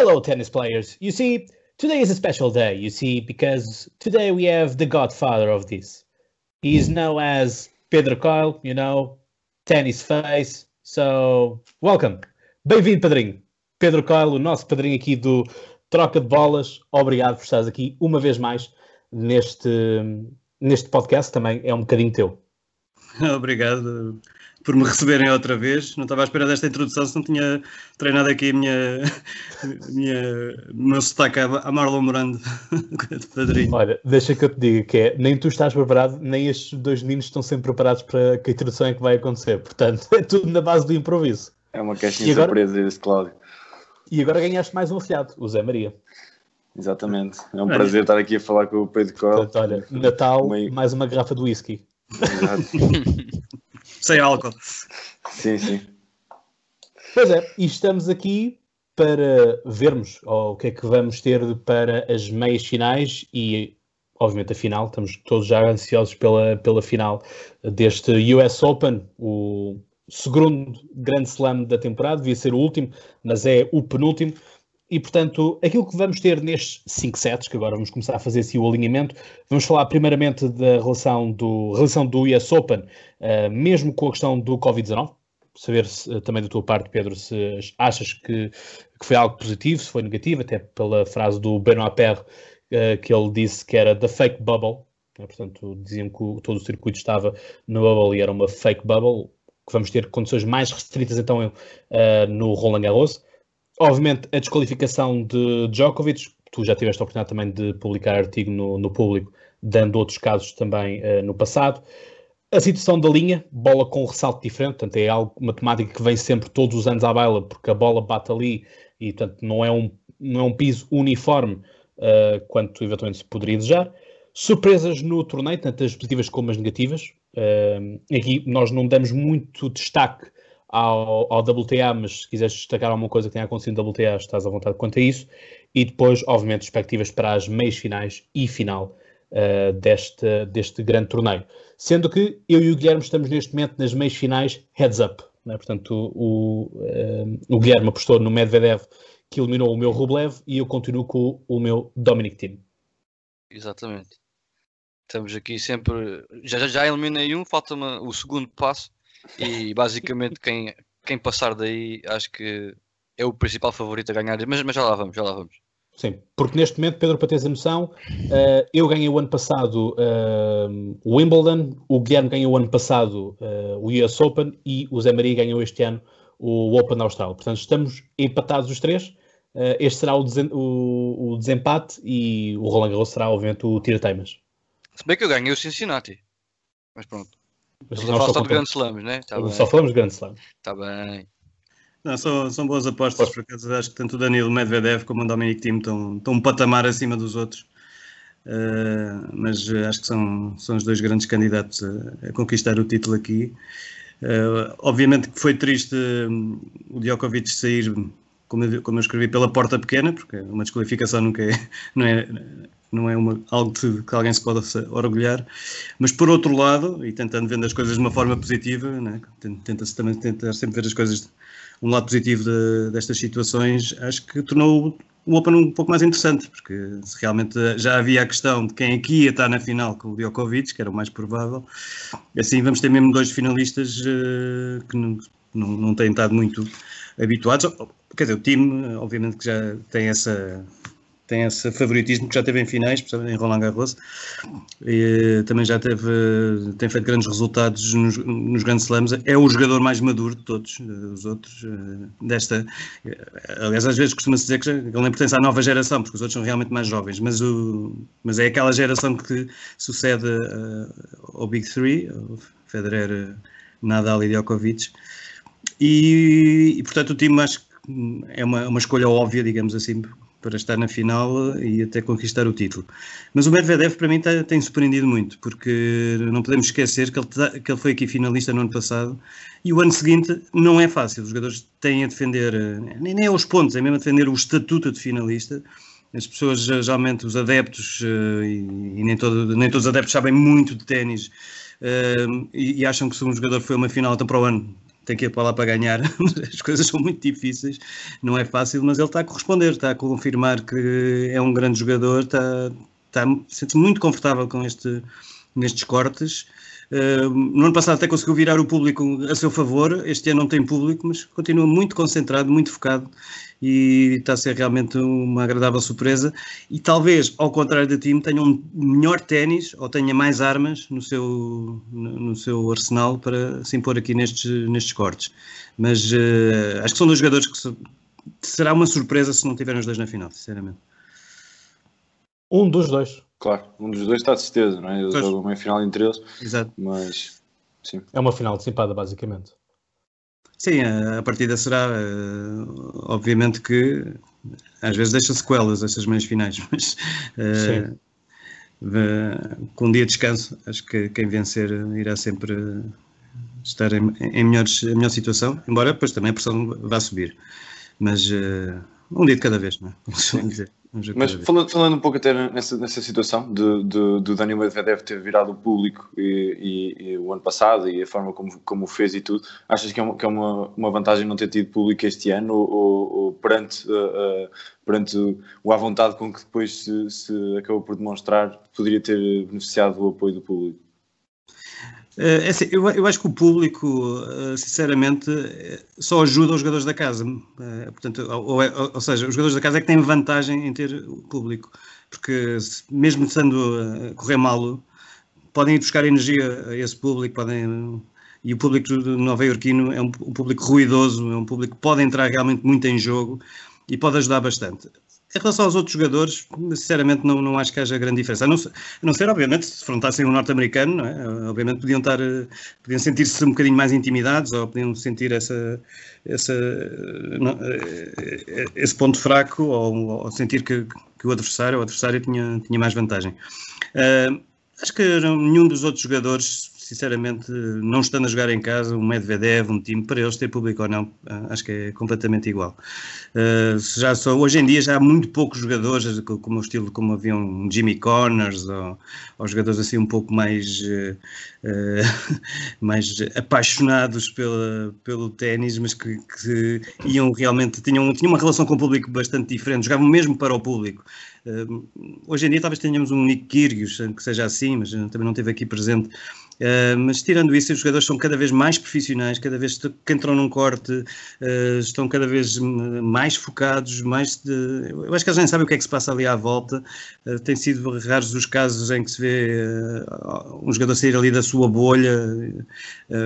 Hello, tennis players. You see, today is a special day, you see, because today we have the godfather of this. He is known as Pedro Coelho, you know, tennis face. So, welcome. Bem-vindo, padrinho. Pedro Coelho, o nosso padrinho aqui do Troca de Bolas. Obrigado por estares aqui uma vez mais neste, neste podcast. Também é um bocadinho teu. Obrigado por me receberem outra vez. Não estava à espera desta introdução se não tinha treinado aqui a minha, minha, o meu sotaque a Marlon Morando de padrinho. Olha, deixa que eu te diga que é, nem tu estás preparado, nem estes dois meninos estão sempre preparados para que a introdução é que vai acontecer. Portanto, é tudo na base do improviso. É uma caixinha de surpresa este Cláudio. E agora ganhaste mais um afilhado, o Zé Maria. Exatamente. É um prazer estar aqui a falar com o Pedro Coelho. olha, Natal, mais uma garrafa de whisky. Exato. Sem álcool. Sim, sim. Pois é, e estamos aqui para vermos oh, o que é que vamos ter para as meias finais e, obviamente, a final. Estamos todos já ansiosos pela, pela final deste US Open, o segundo grande slam da temporada, devia ser o último, mas é o penúltimo. E, portanto, aquilo que vamos ter nestes 5 sets, que agora vamos começar a fazer assim o alinhamento, vamos falar primeiramente da relação do, relação do US Open, uh, mesmo com a questão do Covid-19, saber se, uh, também da tua parte, Pedro, se achas que, que, foi algo positivo, se foi negativo, até pela frase do Benoit Perre, uh, que ele disse que era the fake bubble, né? portanto, diziam que todo o circuito estava no bubble e era uma fake bubble, que vamos ter condições mais restritas então no Roland Garros. Obviamente, a desqualificação de Djokovic, tu já tiveste a oportunidade também de publicar artigo no, no público, dando outros casos também uh, no passado. A situação da linha, bola com ressalto diferente, portanto é algo, uma temática que vem sempre todos os anos à baila, porque a bola bate ali e portanto não é um, não é um piso uniforme uh, quanto eventualmente se poderia desejar. Surpresas no torneio, tanto as positivas como as negativas. Uh, aqui nós não damos muito destaque ao, ao WTA, mas se quiseres destacar alguma coisa que tenha acontecido no WTA, estás à vontade quanto a isso. E depois, obviamente, perspectivas para as meias finais e final uh, deste, deste grande torneio. Sendo que eu e o Guilherme estamos neste momento nas meias finais heads up. Né? Portanto, o, uh, o Guilherme apostou no Medvedev que eliminou o meu Rublev e eu continuo com o meu Dominic Thiem. Exatamente. Estamos aqui sempre. Já, já, já eliminei um, falta-me o segundo passo e basicamente quem, quem passar daí acho que é o principal favorito a ganhar, mas, mas já lá vamos, já lá vamos. Sim, porque neste momento, Pedro, para teres a noção, uh, eu ganhei o ano passado uh, o Wimbledon, o Guilherme ganhou o ano passado uh, o US Open e o Zé Maria ganhou este ano o Open Austral. Portanto, estamos empatados os três. este será o, o, o, desempate e o Roland Garros será, obviamente, o tira-teimas. Se bem que eu ganhei o Cincinnati. Mas pronto. Mas nós só, só de grandes slams, né? Tá só falamos de grandes slams. Está bem. Não, são, são boas apostas, por acaso acho que tanto o Danilo Medvedev como o Dominic Thiem estão, estão um patamar acima dos outros. Uh, mas acho que são, são os dois grandes candidatos a, a conquistar o título aqui. Uh, obviamente que foi triste um, o Djokovic sair, como eu, como eu escrevi, pela porta pequena, porque uma desqualificação nunca é, não é, não é uma, algo de, que alguém se possa orgulhar, mas por outro lado, e tentando ver as coisas de uma forma positiva, né, tenta-se também tentar sempre ver as coisas de um lado positivo de, destas situações, acho que tornou o Open um pouco mais interessante, porque se realmente já havia a questão de quem aqui ia estar na final com o Djokovic, que era o mais provável, assim vamos ter mesmo dois finalistas uh, que não, não, não têm estado muito habituados. Quer dizer, o time, obviamente, que já tem essa tem esse favoritismo que já teve em finais, em Roland Garros, e, também já teve, tem feito grandes resultados nos, nos grandes slams, é o jogador mais maduro de todos os outros, eh, desta, aliás às vezes costuma-se dizer que ele nem pertence à nova geração, porque os outros são realmente mais jovens, mas, o, mas é aquela geração que sucede ao Big Three, Federer, Nadal e Djokovic, e, e portanto o time acho que é uma, uma escolha óbvia, digamos assim, para estar na final e até conquistar o título. Mas o Medvedev para mim tem surpreendido muito, porque não podemos esquecer que ele, que ele foi aqui finalista no ano passado e o ano seguinte não é fácil. Os jogadores têm a defender, nem, nem aos pontos, é mesmo a defender o estatuto de finalista. As pessoas, geralmente, os adeptos, eh, e, nem, todo, nem todos os adeptos sabem muito de ténis e, e, acham que se um jogador foi uma final, então para o ano tem que ir para lá para ganhar. As coisas são muito difíceis, não é fácil, mas ele está a corresponder, está a confirmar que é um grande jogador, está, está sente-se muito confortável com este, nestes cortes. Uh, no ano passado até conseguiu virar o público a seu favor, este ano não tem público, mas continua muito concentrado, muito focado e está a ser realmente uma agradável surpresa. E talvez, ao contrário do time, tenha um melhor ténis ou tenha mais armas no seu, no seu arsenal para se impor aqui nestes, nestes cortes. Mas uh, acho que são dois jogadores que se, será uma surpresa se não tiverem os dois na final, sinceramente. Um dos dois. Claro, um dos dois está de certeza, não é? Eles jogam uma final entre eles. Exato. Mas, sim. É uma final antecipada, basicamente. Sim, a, partida será, uh, obviamente que às vezes deixa sequelas essas meias finais, mas uh, uh, com um dia de descanso, acho que quem vencer irá sempre estar em, em, melhores, em melhor situação, embora depois também a pressão vá subir. Mas um dia de cada vez, não é? Como dizer. Mas falando, falando, um pouco até nessa, nessa situação de, de, do Daniel Medvedev ter virado o público e, e, e, o ano passado e a forma como, como o fez e tudo, achas que é, uma, que é uma, uma vantagem não ter tido público este ano ou, ou, ou perante, uh, uh, perante o à vontade com que depois se, se acabou por demonstrar poderia ter beneficiado do apoio do público? Eh, é assim, eu, eu, acho que o público, eh, sinceramente, só ajuda os jogadores da casa. Eh, portanto, ou, ou, ou, seja, os jogadores da casa é que têm vantagem em ter o público, porque mesmo estando a correr mal, podem ir buscar energia a esse público, podem e o público nova iorquino é um, um público ruidoso, é um público que pode entrar realmente muito em jogo e pode ajudar bastante. Em relação aos outros jogadores, sinceramente não, não acho que haja grande diferença. A não, ser, a não ser obviamente, se frontassem um norte-americano, é? obviamente podiam estar, podiam sentir-se um bocadinho mais intimidados ou podiam sentir essa, essa, não, eh, esse ponto fraco ou, ou sentir que, que, o adversário, o adversário tinha, tinha mais vantagem. Uh, acho que nenhum dos outros jogadores sinceramente, não estando a jogar em casa, um Medvedev, um time, para eles ter público ou não, ah, acho que é completamente igual. Uh, já só, hoje em dia já há muito poucos jogadores, como o estilo como havia um Jimmy Connors, ou, ou jogadores assim um pouco mais, uh, mais apaixonados pela, pelo ténis, mas que, que, iam realmente, tinham, tinham uma relação com o público bastante diferente, jogavam mesmo para o público. hoje em dia talvez tenhamos um Nick Kyrgios, que seja assim, mas também não esteve aqui presente, Uh, mas tirando isso, os jogadores são cada vez mais profissionais, cada vez que entram num corte uh, estão cada vez mais focados, mais de... eu acho que eles nem sabem o que é que se passa ali à volta. Uh, tem sido raros os casos em que se vê um jogador sair ali da sua bolha.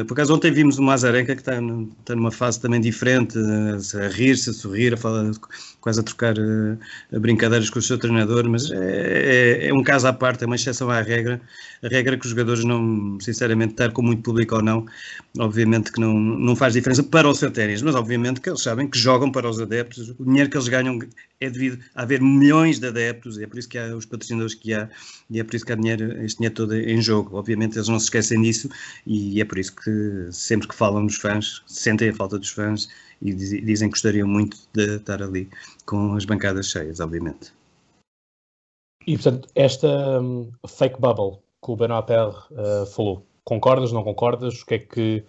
por acaso ontem vimos o Mazarenka que está, está numa fase também diferente, a rir-se, a sorrir, a falar, quase a trocar brincadeiras com o seu treinador, mas é, é, é um caso à parte, é uma exceção à regra. A regra é que os jogadores não sinceramente, estar com muito público ou não, obviamente que não, não faz diferença para o seu ténis, mas obviamente que eles sabem que jogam para os adeptos, o dinheiro que eles ganham é devido a haver milhões de adeptos, e é por isso que há os patrocinadores que há, e é por isso que há dinheiro, este dinheiro todo em jogo. Obviamente eles não se esquecem disso, e é por isso que sempre que falam dos fãs, sentem a falta dos fãs e dizem que gostariam muito de estar ali com as bancadas cheias, obviamente. E portanto, esta um, fake bubble que o Benoit Père uh, falou. Concordas, não concordas? O que é que.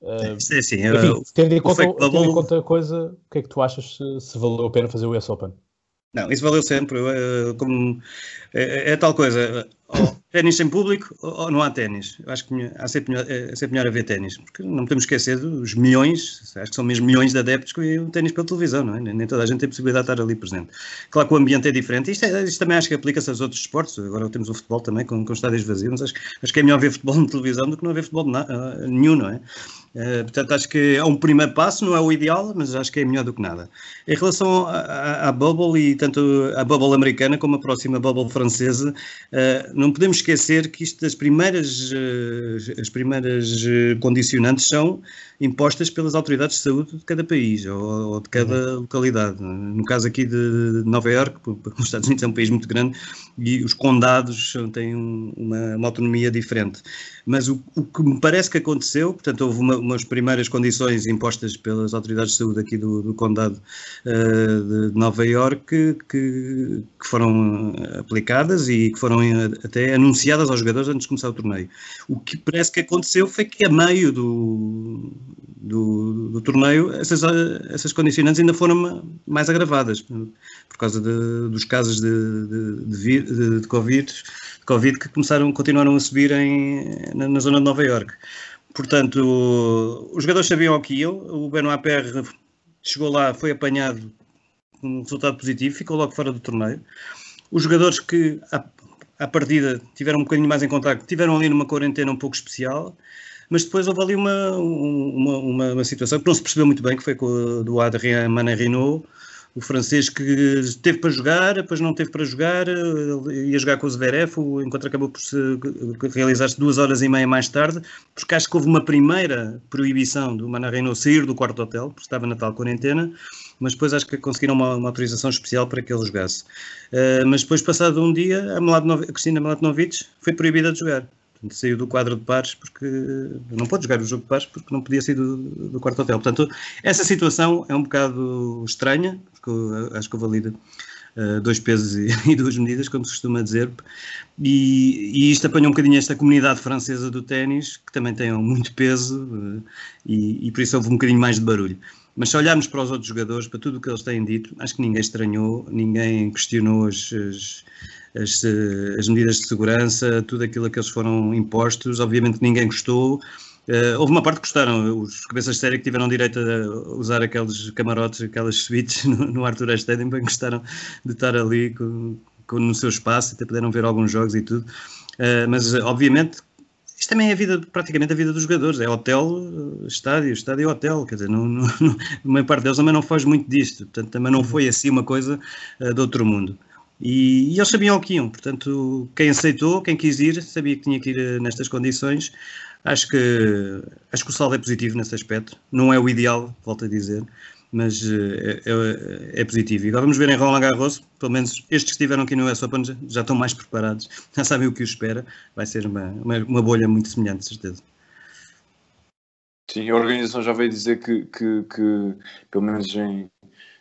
Uh, é assim, enfim, tendo, em conta, tendo em conta a coisa, o que é que tu achas se, se valeu a pena fazer o US Open? Não, isso valeu sempre. Uh, como, é, é, tal coisa. Ou ténis sem público ou não há ténis. Acho que há sempre, é sempre melhor haver ténis. Porque não podemos esquecer dos milhões, acho que são mesmo milhões de adeptos que o ténis pela televisão, não é? Nem toda a gente tem possibilidade de estar ali presente. Claro que o ambiente é diferente. Isto, é, isto também acho que aplica-se aos outros esportes. Agora temos o futebol também com, com estádios vazios. Mas acho, acho que é melhor ver futebol na televisão do que não haver futebol na, uh, nenhum, não é? Uh, portanto, acho que é um primeiro passo, não é o ideal, mas acho que é melhor do que nada. Em relação à, bubble e tanto a bubble americana como a próxima bubble francesa, uh, não podemos esquecer que isto das primeiras, as primeiras condicionantes são impostas pelas autoridades de saúde de cada país ou, ou de cada uhum. localidade. No caso aqui de Nova Iorque, porque os Estados Unidos é um país muito grande e os condados têm uma, uma autonomia diferente. Mas o, o, que me parece que aconteceu, portanto, houve uma, umas primeiras condições impostas pelas autoridades de saúde aqui do, do condado uh, de Nova Iorque que, que, foram aplicadas e que foram eh, até anunciadas aos jogadores antes de começar o torneio. O que parece que aconteceu foi que a meio do, do do torneio, essas, essas condicionantes ainda foram mais agravadas por causa de, dos casos de, de, de, de, COVID, de Covid que começaram, continuaram a subir em, na, na zona de Nova Iorque. Portanto, os jogadores sabiam o que iam, o Benoit Perre chegou lá, foi apanhado com um resultado positivo, ficou logo fora do torneio. Os jogadores que à, partida tiveram um bocadinho mais em contacto, tiveram ali numa quarentena um pouco especial, mas depois houve ali uma, uma, uma, uma situação que não se percebeu muito bem, que foi com o do Adrien Manarino, o francês que teve para jogar, depois não teve para jogar, ia jogar com o Zverev, o encontro acabou por se realizar-se duas horas e meia mais tarde, porque acho que houve uma primeira proibição do Manarino sair do quarto hotel, porque estava na tal quarentena, mas depois acho que conseguiram uma, uma autorização especial para que ele jogasse. Uh, mas depois, passado um dia, a, Mladnov, a Cristina Mladenovic foi proibida de jogar. Portanto, saiu do quadro de pares porque não pode jogar o jogo de pares porque não podia sair do, do quarto hotel. Portanto, essa situação é um bocado estranha, porque acho que eu valido uh, dois pesos e, e, duas medidas, como se costuma dizer, e, e isto apanha um bocadinho esta comunidade francesa do ténis, que também tem muito peso, uh, e, e por isso houve um bocadinho mais de barulho. Mas se olharmos para os outros jogadores, para tudo o que eles têm dito, acho que ninguém estranhou, ninguém questionou as, as as, eh, as medidas de segurança, tudo aquilo que eles foram impostos. Obviamente ninguém gostou. Uh, houve uma parte que gostaram, os cabeças de série que tiveram direito a usar aqueles camarotes, aquelas suítes no, no Arthur Stadium, bem gostaram de estar ali com, com, no seu espaço, até puderam ver alguns jogos e tudo. Uh, mas, obviamente, isto também é a vida, praticamente a vida dos jogadores, é hotel, estádio, estádio hotel, quer dizer, não, não, não, a maior parte deles também não foge muito disto, portanto também não foi assim uma coisa uh, de outro mundo. E, e, eles sabiam o que iam, portanto, quem aceitou, quem quis ir, sabia que tinha que ir eh, nestas condições. Acho que, acho que o saldo é positivo nesse aspecto. Não é o ideal, volto a dizer, mas eh, é, é, é positivo. E agora vamos ver em Roland Garros, pelo menos estes que estiveram aqui no US Open já, já estão mais preparados, já sabem o que os espera. Vai ser uma, uma, uma bolha muito semelhante, certeza. Sim, a organização já veio dizer que, que, que pelo menos em,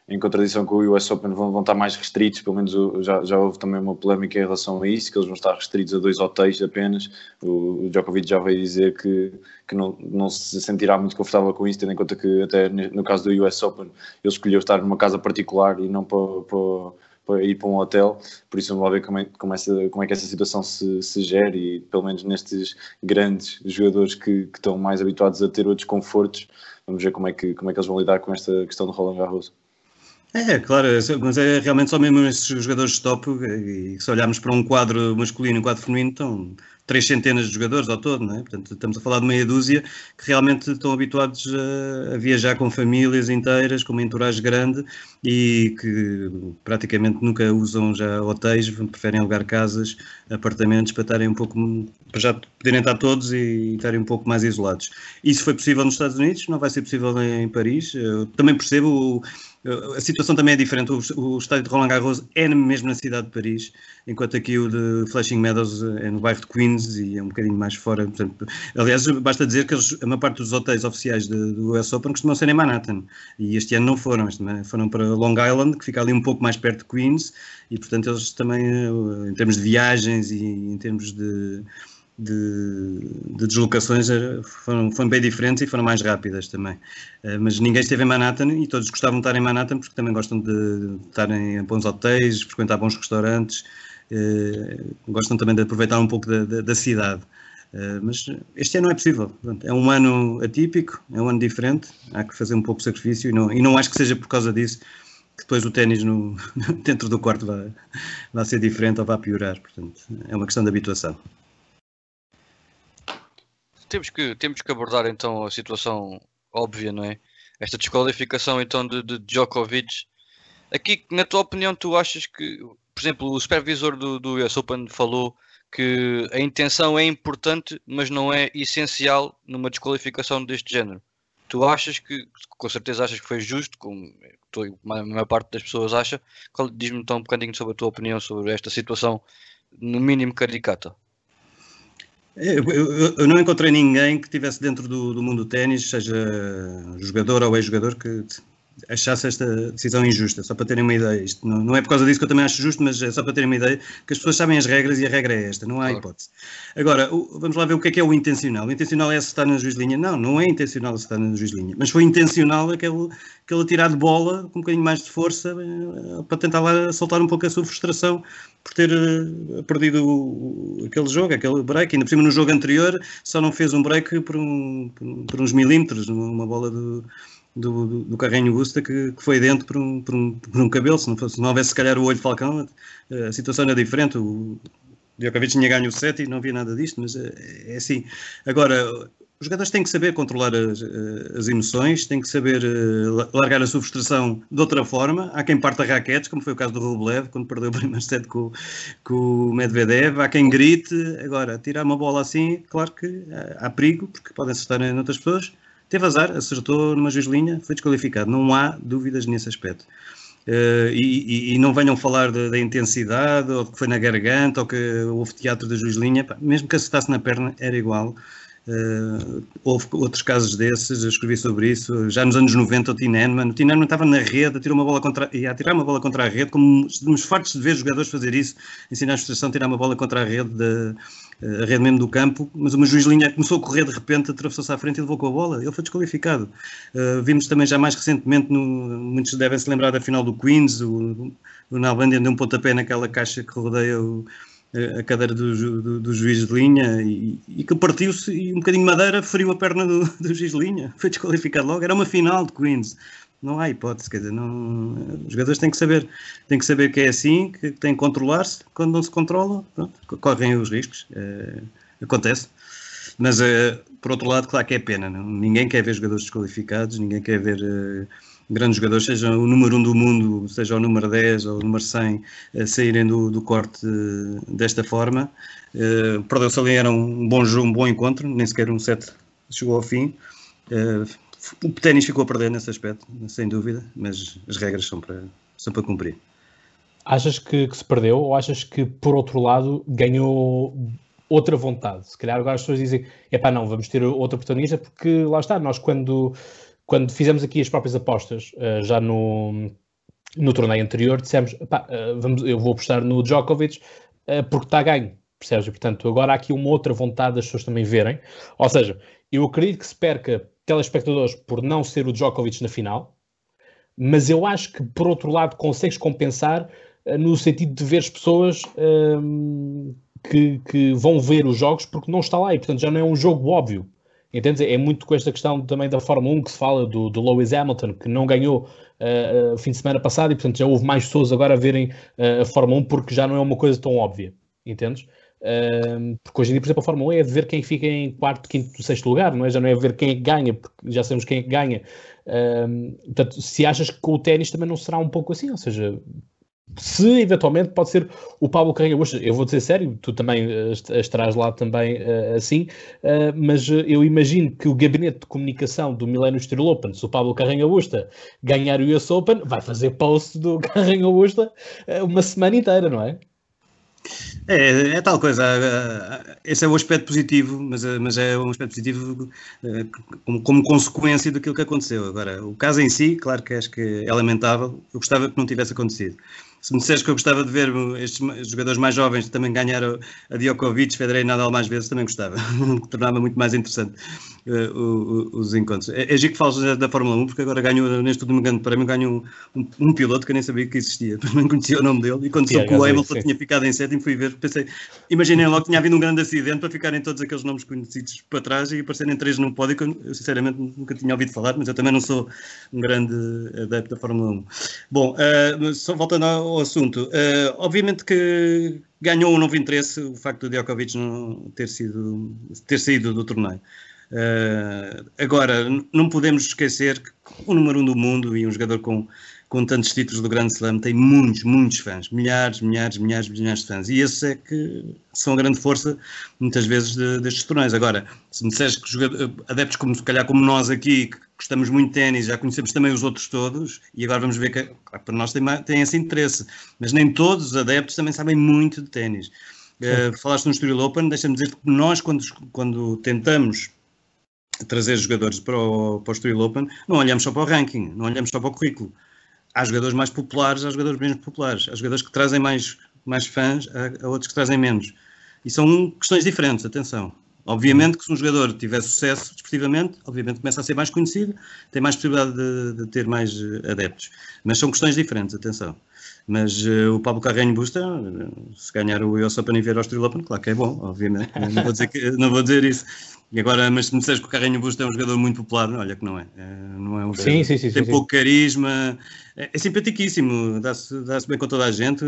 em contradição com o US Open, vão, vão estar mais restritos, pelo menos já, já houve também uma polémica em relação a isso, que eles vão estar restritos a dois hotéis apenas. O, o Djokovic já veio dizer que, que não, não se sentirá muito confortável com isso, tendo em conta que até no caso do US Open ele escolheu estar numa casa particular e não para, para, ir para um hotel, por isso vamos lá ver como é, como, essa, como é que essa situação se, se e pelo menos nestes grandes jogadores que, que estão mais habituados a ter outros confortos, vamos ver como é que, como é que eles vão lidar com esta questão do Roland Garros. É, claro, é, mas é realmente só mesmo esses jogadores de top, e se olharmos para um quadro masculino e um quadro feminino, estão três centenas de jogadores ao todo, não é? Portanto, estamos a falar de meia dúzia que realmente estão habituados a, a viajar com famílias inteiras, com uma entourage grande e que praticamente nunca usam já hotéis, preferem alugar casas, apartamentos para estarem um pouco, para já poderem estar todos e estarem um pouco mais isolados. Isso foi possível nos Estados Unidos, não vai ser possível em Paris. Eu também percebo a situação também é diferente. O, estádio de Roland Garros é mesmo na cidade de Paris, enquanto aqui o de Flashing Meadows é no bairro de Queens e é um bocadinho mais fora. Portanto, aliás, basta dizer que a maior parte dos hotéis oficiais de, do US Open costumam ser em Manhattan e este ano não foram. Este ano foram para Long Island, que fica ali um pouco mais perto de Queens, e portanto eles também, em termos de viagens e em termos de de, de, deslocações eh, foram, foram, bem diferentes e foram mais rápidas também. Uh, mas ninguém esteve em Manhattan e todos gostavam de estar em Manhattan porque também gostam de, estar em bons hotéis, frequentar bons restaurantes, uh, gostam também de aproveitar um pouco da, da, da cidade. Mas este ano não é possível. É um ano atípico, é um ano diferente, há que fazer um pouco de sacrifício e não, e não acho que seja por causa disso que depois o ténis dentro do quarto vai, vai ser diferente ou vai piorar. Portanto, é uma questão de habituação temos que, temos que abordar então a situação óbvia, não é? Esta desqualificação então de, de Djokovic. Aqui, na tua opinião, tu achas que, por exemplo, o supervisor do, do US Open falou que a intenção é importante, mas não é essencial numa desqualificação deste género. Tu achas que, com certeza achas que foi justo, como a maior parte das pessoas acha, diz-me então um bocadinho sobre a tua opinião sobre esta situação, no mínimo caricata. Eu, eu, eu, não encontrei ninguém que estivesse dentro do, do mundo do ténis, seja jogador ou ex-jogador, que achasse esta decisão injusta, só para terem uma ideia. Isto não, não, é por causa disso que eu também acho justo, mas é só para terem uma ideia que as pessoas sabem as regras e a regra é esta, não há claro. hipótese. Agora, o, vamos lá ver o que é que é o intencional. O intencional é acertar na juiz-linha? Não, não é intencional acertar na juiz-linha, mas foi intencional aquele, aquele tirar de bola com um bocadinho mais de força eh, para tentar lá soltar um pouco a sua frustração por ter uh, perdido o, aquele jogo, aquele break. Ainda por cima, no jogo anterior, só não fez um break por, um, por, por uns milímetros, uma bola do, do, do, do carrinho Busta que, que, foi dentro por um, por um, por um cabelo. Se não, fosse, se não houvesse, se calhar, o olho Falcão, a situação era diferente. O Djokovic tinha ganho o set e não havia nada disto, mas é, é assim. Agora, os jogadores têm que saber controlar as, as emoções, têm que saber largar a sua frustração de outra forma. Há quem parta raquetes, como foi o caso do Rublev, quando perdeu o primeiro set com, com o Medvedev. Há quem grite. Agora, tirar uma bola assim, claro que há, há perigo, porque podem acertar outras pessoas. Teve azar, acertou numa juiz-linha, foi desqualificado. Não há dúvidas nesse aspecto. Uh, e, e, e, não venham falar da intensidade, ou que foi na garganta, ou que houve teatro da juiz-linha. Mesmo que acertasse na perna, era igual. Uh, houve outros casos desses, eu escrevi sobre isso. Já nos anos 90, o Tineman, o Tineman estava na rede, tirou uma bola contra, ia tirar uma bola contra a rede, como nos fartos de ver jogadores fazer isso, ensinar a frustração, tirar uma bola contra a rede, de, a rede mesmo do campo, mas uma juiz-linha começou a correr de repente, atravessou-se à frente e levou com a bola. Ele foi desqualificado. Uh, vimos também já mais recentemente, no, muitos devem se lembrar da final do Queens, o, o Nalbandian deu um pontapé naquela caixa que rodeia o a cadeira do, do, do, juiz de linha e, e que partiu-se e um bocadinho de madeira feriu a perna do, do, juiz de linha. Foi desqualificado logo. Era uma final de Queens. Não há hipótese, quer dizer, não, os jogadores têm que saber, têm que saber que é assim, que têm que controlar-se. Quando não se controla, pronto, correm os riscos. É, acontece. Mas, é, por outro lado, claro que é pena. Não? Ninguém quer ver jogadores desqualificados, ninguém quer ver. É, grandes jogadores, seja o número 1 um do mundo, seja o número 10 ou o número 100, a saírem do, do corte desta forma. Perdeu-se ali, era um bom jogo, um bom encontro, nem sequer um set chegou ao fim. O ténis ficou a perder nesse aspecto, sem dúvida, mas as regras são para, são para cumprir. Achas que, que se perdeu ou achas que, por outro lado, ganhou outra vontade? Se calhar agora as pessoas dizem, é pá, não, vamos ter outra protagonista, porque lá está, nós quando quando fizemos aqui as próprias apostas, uh, já no, no torneio anterior, dissemos, pá, uh, vamos, eu vou apostar no Djokovic uh, porque está ganho, percebes? E, portanto, agora há aqui uma outra vontade das pessoas também verem. Ou seja, eu acredito que se perca telespectadores por não ser o Djokovic na final, mas eu acho que, por outro lado, consegues compensar no sentido de ver as pessoas ehm, que, que vão ver os jogos porque não está lá e, portanto, já não é um jogo óbvio. Entendes? É muito com esta questão também da Fórmula 1 que se fala do, do Lewis Hamilton, que não ganhou uh, fim de semana passado e, portanto, já houve mais pessoas agora a verem uh, a Fórmula 1 porque já não é uma coisa tão óbvia. Entendes? Uh, porque hoje em dia, por exemplo, a Fórmula 1 é de ver quem fica em quarto, quinto, sexto lugar, não é? Já não é ver quem é que ganha, porque já sabemos quem é que ganha. Uh, portanto, se achas que com o ténis também não será um pouco assim, ou seja, se eventualmente pode ser o Pablo Carreira Busta, eu vou dizer sério, tu também uh, estarás lá também uh, assim, uh, mas eu imagino que o gabinete de comunicação do Millennium Steel Open, se o Pablo Carreira Busta ganhar o US Open, vai fazer post do Carreira Busta uma semana inteira, não é? É, é tal coisa. Esse é o aspecto positivo, mas, mas é um aspecto positivo como, como, consequência daquilo que aconteceu. Agora, o caso em si, claro que acho que é lamentável. Eu gostava que não tivesse acontecido se me disseres que eu gostava de ver estes jogadores mais jovens também ganhar a Djokovic, Federer e Nadal mais vezes, também gostava. Tornava muito mais interessante uh, os encontros. É, é giro que falas da Fórmula 1, porque agora ganho, neste último grande prémio, ganho um, um, um, piloto que eu nem sabia que existia, nem conhecia o nome dele, e quando soube que o Hamilton tinha ficado em sétimo, fui ver, pensei, imaginei logo que tinha havido um grande acidente para ficarem todos aqueles nomes conhecidos para trás e aparecerem três num pódio que eu, sinceramente nunca tinha ouvido falar, mas eu também não sou um grande adepto da Fórmula 1. Bom, uh, só voltando ao assunto, uh, obviamente que ganhou um novo interesse o facto do Djokovic não ter sido ter saído do torneio. Uh, agora, não podemos esquecer que o número um do mundo e um jogador com, com tantos títulos do Grand Slam tem muitos, muitos fãs, milhares, milhares, milhares, milhares de fãs. E esses é que são a grande força, muitas vezes, de, destes torneios. Agora, se me disseres que adeptos como, se calhar como nós aqui, que gostamos muito de ténis, já conhecemos também os outros todos, e agora vamos ver que claro, para nós tem, tem esse interesse, mas nem todos os adeptos também sabem muito de ténis. Uh, falaste no Estoril Open, deixa-me dizer que nós, quando, quando tentamos trazer jogadores para o, para o Estoril Open, não olhamos só para o ranking, não olhamos só para o currículo. Há jogadores mais populares, há jogadores menos populares, há jogadores que trazem mais, mais fãs, há, há outros que trazem menos. E são questões diferentes, atenção. Obviamente que se um jogador tiver sucesso desportivamente, obviamente começa a ser mais conhecido, tem mais possibilidade de, de ter mais eh, adeptos. Mas são questões diferentes, atenção. Mas uh, o Pablo Carreño Busta, se ganhar o US Open e vier ao Estoril Open, claro que é bom, obviamente. não, vou dizer que, não vou dizer isso. E agora, mas se me disseres que o Carreño Busto é um jogador muito popular, olha que não é. é não é um sim, sim, sim, tem sim, pouco sim. carisma, é, é simpaticíssimo, dá-se dá bem com toda a gente,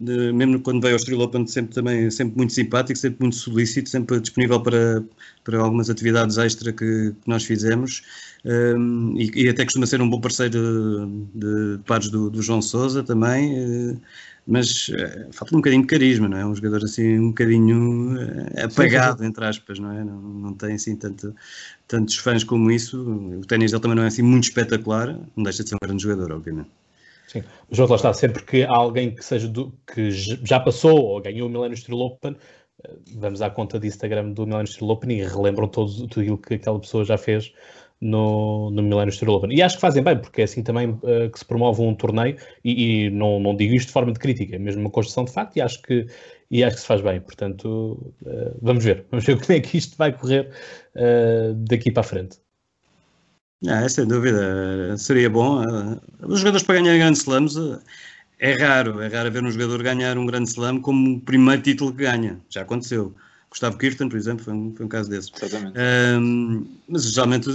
mesmo quando veio ao Estoril Open, sempre também sempre muito simpático, sempre muito solícito, sempre disponível para, para algumas atividades extra que, que nós fizemos. Um, e, e, até costuma ser um bom parceiro de, de pares do, do João Sousa também. Uh, mas uh, falta um bocadinho de carisma, não é? Um jogador assim um bocadinho uh, apagado, sim, sim. entre aspas, não é? Não, não tem assim tanto, tantos fãs como isso. O ténis dele também não é assim muito espetacular, não deixa de ser um grande jogador, obviamente. Sim, mas lá está, sempre que há alguém que seja do, que já passou ou ganhou o Millennium Steel Open, eh, vamos à conta de Instagram do Millennium Steel Open e relembram todo, tudo aquilo que aquela pessoa já fez no, no Millennium Steel Open. E acho que fazem bem, porque é assim também uh, que se promove um torneio, e, e, não, não digo isto de forma de crítica, é mesmo uma construção de facto, e acho que, e acho que se faz bem. Portanto, uh, vamos ver, vamos ver como é que isto vai correr uh, daqui para a frente. Ah, sem dúvida, seria bom. Os jogadores para ganhar grandes slams é raro, é raro ver um jogador ganhar um grande slam como o primeiro título que ganha, já aconteceu. Gustavo Kirsten, por exemplo, foi um, foi um caso desse. Exatamente. Um, mas geralmente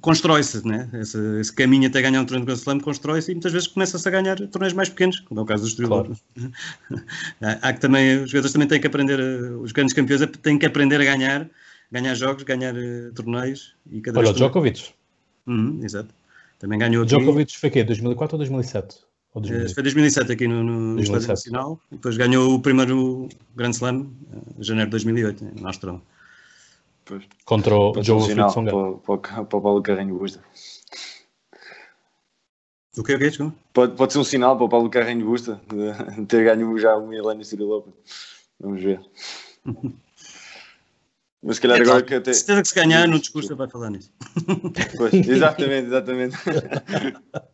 constrói-se, né? Esse, esse, caminho até ganhar um torneio de Grand Slam constrói-se e muitas vezes começa-se a ganhar torneios mais pequenos, como é o caso dos Estoril. Claro. Há que também, os jogadores também têm que aprender, os grandes campeões têm que aprender a ganhar, ganhar jogos, ganhar uh, torneios. E cada Olha, o Djokovic. Uhum, exato. Também ganhou. Djokovic foi quê? 2004 ou 2007? Ou 2007? Foi 2007 aqui no, no Estádio Nacional. Depois ganhou o primeiro Grand Slam, em janeiro de 2008, na Austrália. Pois. Contra o Joe Fritzson. Para, para, para o Paulo Carreño Busta. O que é que é Pode, pode ser um sinal para o Paulo Carreño Busta de ter ganho já o Milênio Cyril Open. Vamos ver. Mas se calhar é, agora que até. Certeza que se ganhar no discurso vai falar nisso. Pois, exatamente, exatamente.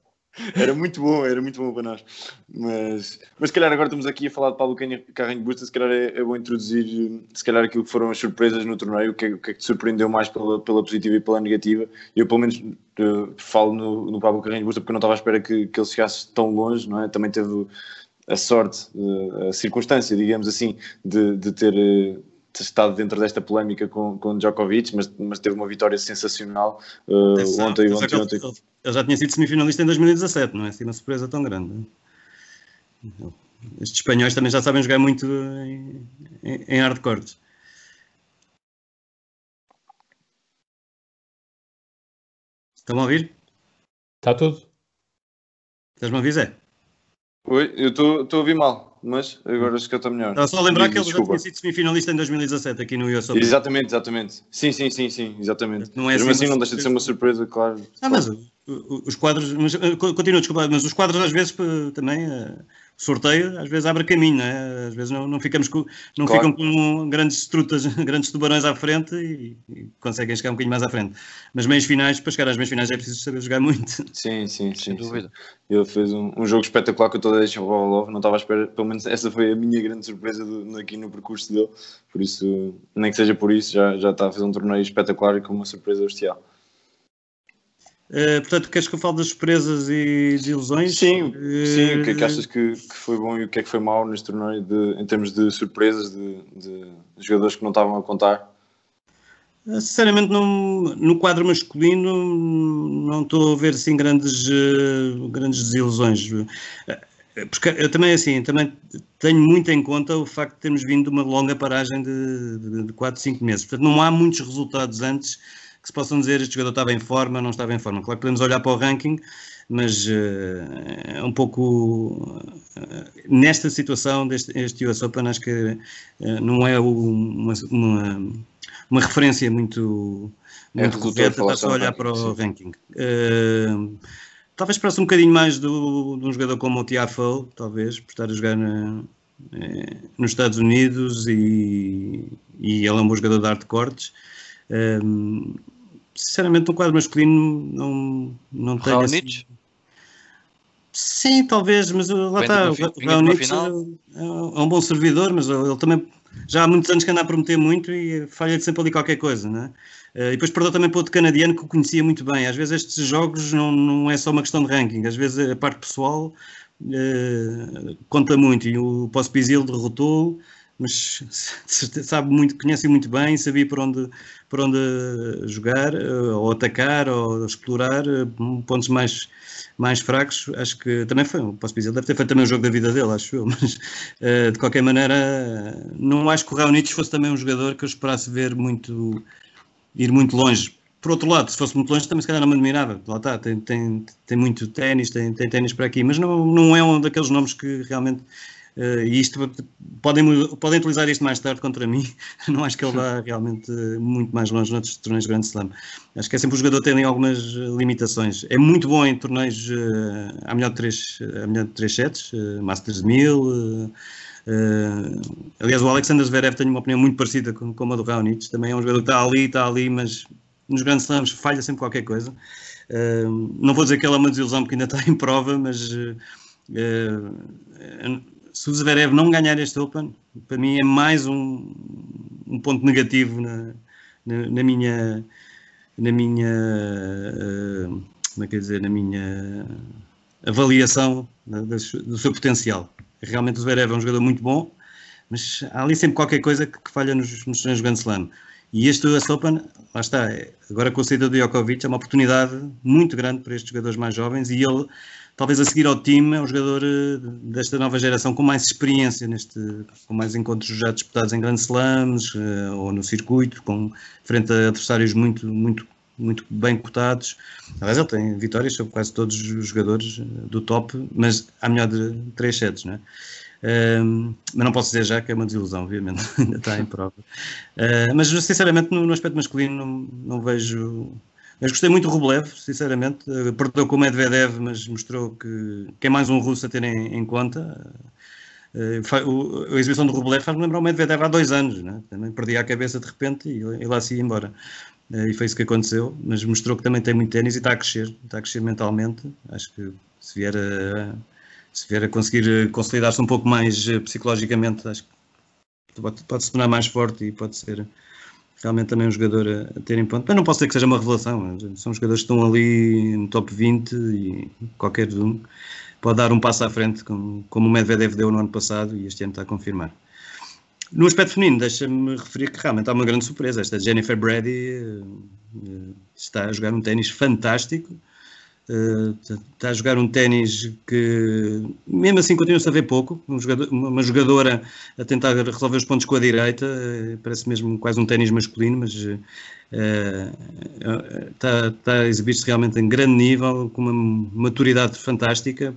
Era muito bom, era muito bom para nós. Mas, mas se calhar agora estamos aqui a falar de Paulo Carreño Busta, se calhar é, é, bom introduzir se calhar aquilo que foram as surpresas no torneio, o que, é, que é que te surpreendeu mais pela, pela positiva e pela negativa. Eu pelo menos uh, falo no, no Pablo Carreño Busta porque não estava à espera que, que ele chegasse tão longe, não é? Também teve a sorte, uh, a circunstância, digamos assim, de, de ter... Estado dentro desta polémica com, com Djokovic, mas, mas teve uma vitória sensacional uh, ontem e ontem, ontem. Ele já tinha sido semifinalista em 2017, não é assim uma surpresa tão grande. Estes espanhóis também já sabem jogar muito em, em, em hardcore. Estão a ouvir? Está tudo. Estás-me a ouvir, Zé? Oi, eu estou a ouvir mal mas agora acho que está melhor. Estava só lembrar que ele já tinha sido semifinalista em 2017 aqui no US Open. Exatamente, exatamente. Sim, sim, sim, sim, exatamente. Não é assim, assim não deixa de ser uma surpresa, claro. Ah, mas os quadros, mas, eh, continua, desculpa, mas os quadros às vezes também eh, sorteio, às vezes abre caminho, não é? Às vezes não, não ficamos com, não claro. ficam com grandes trutas, grandes tubarões à frente e, e, conseguem chegar um bocadinho mais à frente. Mas meios finais, para chegar às meias finais é preciso saber jogar muito. Sim, sim, sim. Sem dúvida. Sim. Ele fez um, um, jogo espetacular que eu toda deixa o não estava à espera, pelo menos essa foi a minha grande surpresa do, aqui no percurso dele, por isso, nem que seja por isso, já, já está a fazer um torneio espetacular e com uma surpresa bestial. Uh, portanto, queres que eu fale das surpresas e desilusões? Sim, uh, sim. O que é que achas que, que, foi bom e o que é que foi mau neste torneio de, em termos de surpresas, de, de, jogadores que não estavam a contar? Uh, sinceramente, não, no quadro masculino, não estou a ver assim grandes, grandes desilusões. Porque eu também, assim, também tenho muito em conta o facto de termos vindo de uma longa paragem de, de, de 4, 5 meses. Portanto, não há muitos resultados antes que se possam dizer este jogador estava em forma, não estava em forma. Claro que podemos olhar para o ranking, mas uh, é um pouco uh, nesta situação deste este US Open acho que uh, não é uma, uma, uma, referência muito, é muito correta, está só a olhar para o sim. ranking. talvez esperasse um bocadinho mais do, de um jogador como o Tiafoe, talvez, por estar a jogar na, nos Estados Unidos e, e ele é um bom jogador de arte de cortes. Um, sinceramente, no quadro masculino não, não tenho. Assim... Sim, talvez, mas lá está. O Raonic é um bom servidor, mas ele também já há muitos anos que anda a prometer muito e falha sempre ali qualquer coisa, é? Uh, e depois perdeu também para outro canadiano que o conhecia muito bem. Às vezes estes jogos não, não é só uma questão de ranking, às vezes a parte pessoal uh, conta muito. E o Pospisil derrotou, mas sabe muito, conhece muito bem, sabia por onde, por onde jogar, uh, ou atacar, ou explorar pontos mais, mais fracos. Acho que também foi. O Pospisil deve ter feito também o jogo da vida dele, acho eu. Mas de qualquer maneira, não acho que o Raonic fosse também um jogador que eu esperasse ver muito ir muito longe. Por outro lado, se fosse muito longe, também se calhar não me admirava. Lá está, tem, tem, tem muito ténis, tem, tem ténis para aqui, mas não, não é um daqueles nomes que realmente. Uh, e isto podem, podem utilizar isto mais tarde contra mim. Não acho que ele vá realmente muito mais longe noutros torneios de Grande Slam. Acho que é sempre o jogador tem algumas limitações. É muito bom em torneios uh, à melhor de três, à melhor de três sets, uh, Masters 1000. Uh, Uh, aliás, o Alexander Zverev tem uma opinião muito parecida com, com a do Raonic. Também é um jogador que está ali, está ali, mas nos grandes slams falha sempre qualquer coisa. Não vou dizer que ele é uma desilusão porque ainda está em prova, mas se o Zverev não ganhar este Open, para mim é mais um, um ponto negativo na, na, na minha na minha como é que dizer, na minha avaliação do seu potencial. Realmente o Zverev é um jogador muito bom, mas há ali sempre qualquer coisa que, que falha nos, nos treinos Grand Slam. E este US Open, lá está, é, agora com a saída do Djokovic, é uma oportunidade muito grande para estes jogadores mais jovens e ele, talvez a seguir ao time, é um jogador eh, desta nova geração com mais experiência, neste, com mais encontros já disputados em Grand Slams eh, ou no circuito, com, frente a adversários muito, muito, muito bem cotados. Aliás, ele tem vitórias sobre quase todos os jogadores eh, do top, mas há melhor de três sets, não é? Um, mas não posso dizer já que é uma desilusão, obviamente, ainda está em prova. Uh, mas sinceramente, no, no, aspecto masculino, não, não vejo. Mas gostei muito do Rublev, sinceramente. Uh, perdeu com o Medvedev, mas mostrou que, que é mais um russo a ter em, em conta. Uh, a exibição do Rublev faz-me lembrar o Medvedev há dois anos, né? também perdia a cabeça de repente e, lá se ia embora. Uh, e foi isso que aconteceu, mas mostrou que também tem muito ténis e está a crescer, está a crescer mentalmente. Acho que se vier a, se vier a conseguir eh, consolidar-se um pouco mais psicologicamente, acho que pode, pode, se tornar mais forte e pode ser realmente também um jogador a, a ter em ponto. Mas não posso dizer que seja uma revelação, são jogadores que estão ali no top 20 e qualquer um pode dar um passo à frente, como, como o Medvedev deu no ano passado e este ano está a confirmar. No aspecto feminino, deixa-me referir que realmente há uma grande surpresa. Esta Jennifer Brady uh, está a jogar um ténis fantástico está a jogar um ténis que, mesmo assim, continua-se a ver pouco. Um jogador, uma jogadora a tentar resolver os pontos com a direita, uh, parece mesmo quase um ténis masculino, mas uh, está, está a exibir-se realmente em grande nível, com uma maturidade fantástica.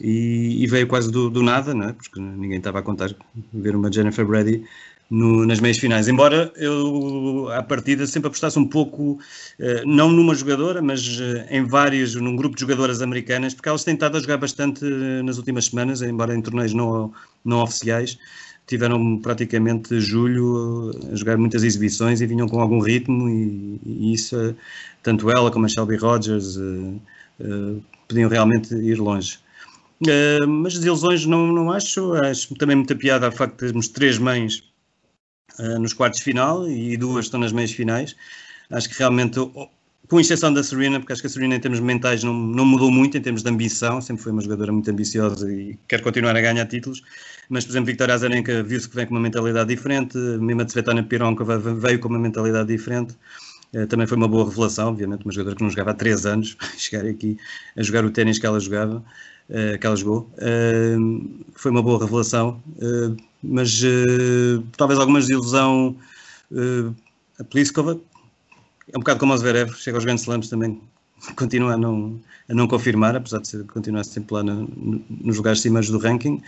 E, e veio quase do, do, nada, não é? porque ninguém estava a contar ver uma Jennifer Brady no, nas meias finais. Embora eu, à partida, sempre apostasse um pouco, eh, não numa jogadora, mas eh, em vários, num grupo de jogadoras americanas, porque elas têm estado a jogar bastante eh, nas últimas semanas, embora em torneios não, não oficiais. Tiveram praticamente julho a jogar muitas exibições e vinham com algum ritmo, e, e isso, tanto ela como a Shelby Rogers, podiam realmente ir longe. Uh, mas desilusões não, não acho. Acho também muita piada o facto de termos três mães uh, nos quartos de final e duas estão nas meias finais. Acho que realmente, com exceção da Serena, porque acho que a Serena em termos mentais não, não mudou muito em termos de ambição, sempre foi uma jogadora muito ambiciosa e quer continuar a ganhar títulos, mas por exemplo Victoria Azarenka viu-se que vem com uma mentalidade diferente, mesmo a Tsvetana Pironkova veio com uma mentalidade diferente, uh, também foi uma boa revelação, obviamente, uma jogadora que não jogava há três anos, chegar aqui a jogar o ténis que ela jogava, uh, que ela jogou, foi uma boa revelação, mas uh, talvez alguma desilusão. Uh, a Pliskova é um bocado como o Zverev, chega aos grandes slams também continua a não, a não confirmar, apesar de continuar sempre lá no, no, nos lugares cimeiros do ranking.